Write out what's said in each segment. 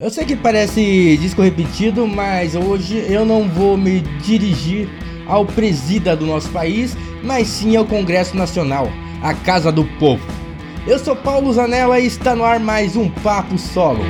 Eu sei que parece disco repetido, mas hoje eu não vou me dirigir ao presida do nosso país, mas sim ao Congresso Nacional, a Casa do Povo. Eu sou Paulo Zanella e está no ar mais um Papo Solo.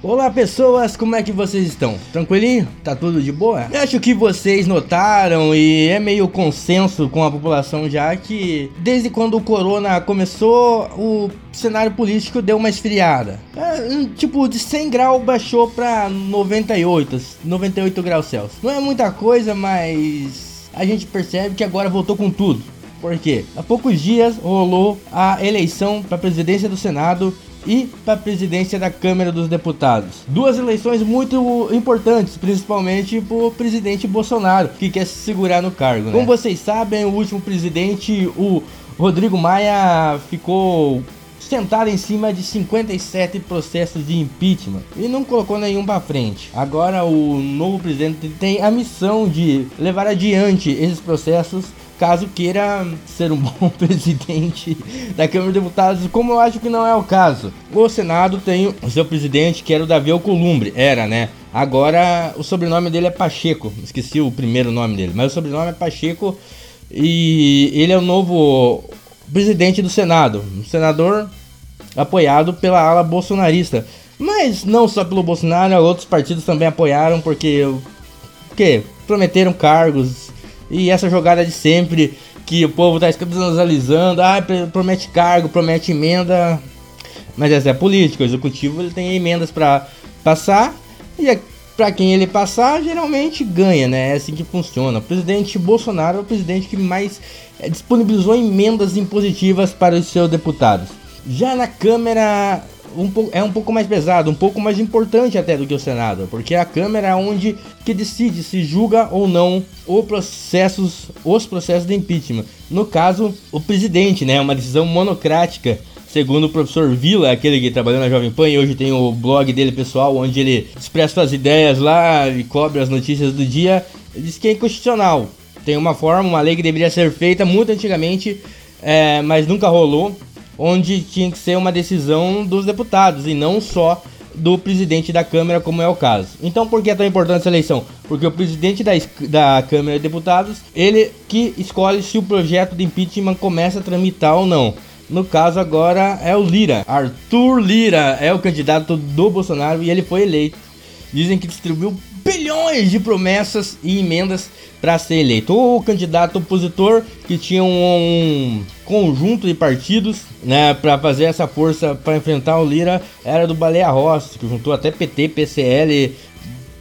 Olá pessoas, como é que vocês estão? Tranquilinho? Tá tudo de boa? Acho que vocês notaram e é meio consenso com a população já que desde quando o corona começou, o cenário político deu uma esfriada. É, tipo, de 100 graus baixou pra 98, 98 graus Celsius. Não é muita coisa, mas a gente percebe que agora voltou com tudo. Por quê? Há poucos dias rolou a eleição para a presidência do Senado e para a presidência da Câmara dos Deputados. Duas eleições muito importantes, principalmente para o presidente Bolsonaro, que quer se segurar no cargo. Né? Como vocês sabem, o último presidente, o Rodrigo Maia, ficou sentado em cima de 57 processos de impeachment e não colocou nenhum para frente. Agora o novo presidente tem a missão de levar adiante esses processos caso queira ser um bom presidente da Câmara de Deputados, como eu acho que não é o caso. O Senado tem o seu presidente, que era o Davi Alcolumbre, era, né? Agora o sobrenome dele é Pacheco, esqueci o primeiro nome dele, mas o sobrenome é Pacheco e ele é o novo presidente do Senado, um senador apoiado pela ala bolsonarista. Mas não só pelo Bolsonaro, outros partidos também apoiaram porque que prometeram cargos e essa jogada de sempre que o povo tá escandalizando, ah, promete cargo, promete emenda. Mas essa é política, o executivo ele tem emendas para passar e é, para quem ele passar, geralmente ganha, né? É assim que funciona. O presidente Bolsonaro é o presidente que mais é, disponibilizou emendas impositivas para os seus deputados. Já na Câmara um é um pouco mais pesado, um pouco mais importante até do que o Senado, porque a Câmara é onde que decide se julga ou não os processos, os processos de impeachment. No caso, o presidente, né, uma decisão monocrática, segundo o professor Vila, aquele que trabalhou na Jovem Pan e hoje tem o blog dele pessoal, onde ele expressa suas ideias lá e cobre as notícias do dia, ele diz que é inconstitucional. Tem uma forma, uma lei que deveria ser feita muito antigamente, é, mas nunca rolou onde tinha que ser uma decisão dos deputados e não só do presidente da Câmara, como é o caso. Então, por que é tão importante essa eleição? Porque o presidente da, da Câmara de Deputados, ele que escolhe se o projeto de impeachment começa a tramitar ou não. No caso agora é o Lira. Arthur Lira é o candidato do Bolsonaro e ele foi eleito. Dizem que distribuiu bilhões de promessas e emendas para ser eleito. O candidato opositor que tinha um, conjunto de partidos, né, para fazer essa força para enfrentar o Lira era do Baleia Rossi, que juntou até PT, PCL,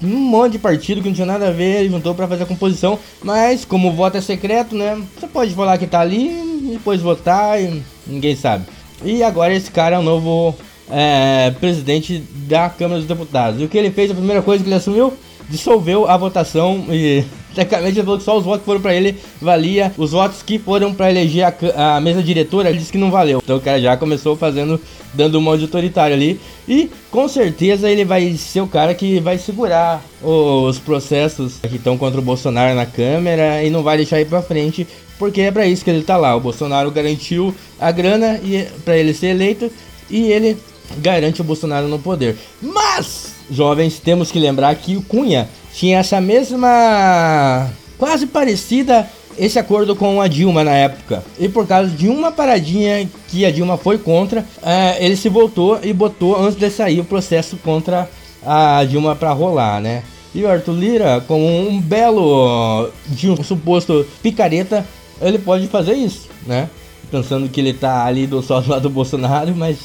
um monte de partido que não tinha nada a ver, ele juntou para fazer a composição, mas como o voto é secreto, né, você pode falar que tá ali depois votar e ninguém sabe. E agora esse cara é o novo é, presidente da Câmara dos Deputados. E o que ele fez, a primeira coisa que ele assumiu, dissolveu a votação e tecnicamente ele falou que só os votos que foram para ele valia. Os votos que foram para eleger a, a, mesa diretora, ele disse que não valeu. Então o cara já começou fazendo, dando uma auditoritária ali. E com certeza ele vai ser o cara que vai segurar os processos que estão contra o Bolsonaro na Câmara e não vai deixar ir para frente. Porque é para isso que ele tá lá. O Bolsonaro garantiu a grana para ele ser eleito e ele garante o Bolsonaro no poder. Mas jovens, temos que lembrar que o Cunha tinha essa mesma. quase parecida esse acordo com a Dilma na época. E por causa de uma paradinha que a Dilma foi contra, é, ele se voltou e botou antes de sair o processo contra a Dilma para rolar, né? E o Arthur Lira, como um belo de um suposto picareta, ele pode fazer isso, né? Pensando que ele tá ali do só do lado do Bolsonaro, mas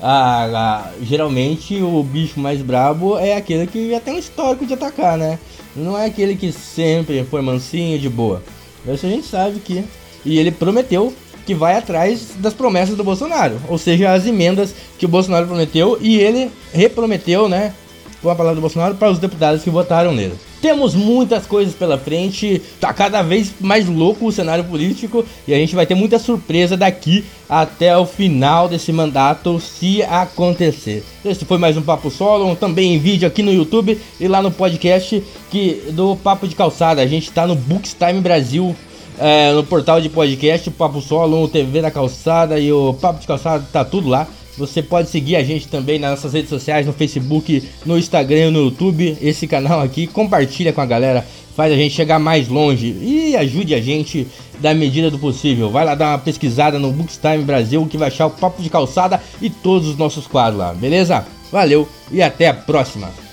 ah, ah, geralmente o bicho mais brabo é aquele que já tem um histórico de atacar, né? Não é aquele que sempre foi mansinho de boa. Isso a gente sabe que. E ele prometeu que vai atrás das promessas do Bolsonaro, ou seja, as emendas que o Bolsonaro prometeu e ele reprometeu, né? Com a palavra do Bolsonaro para os deputados que votaram nele. Temos muitas coisas pela frente, tá cada vez mais louco o cenário político e a gente vai ter muita surpresa daqui até o final desse mandato, se acontecer. Esse foi mais um Papo Solo, também em vídeo aqui no YouTube e lá no podcast que do Papo de Calçada. A gente tá no Bookstime Brasil, é, no portal de podcast, Papo Solo, TV da Calçada e o Papo de Calçada, tá tudo lá. Você pode seguir a gente também nas nossas redes sociais, no Facebook, no Instagram, no YouTube. Esse canal aqui, compartilha com a galera, faz a gente chegar mais longe e ajude a gente da medida do possível. Vai lá dar uma pesquisada no Bookstime Brasil que vai achar o Papo de Calçada e todos os nossos quadros lá, beleza? Valeu e até a próxima!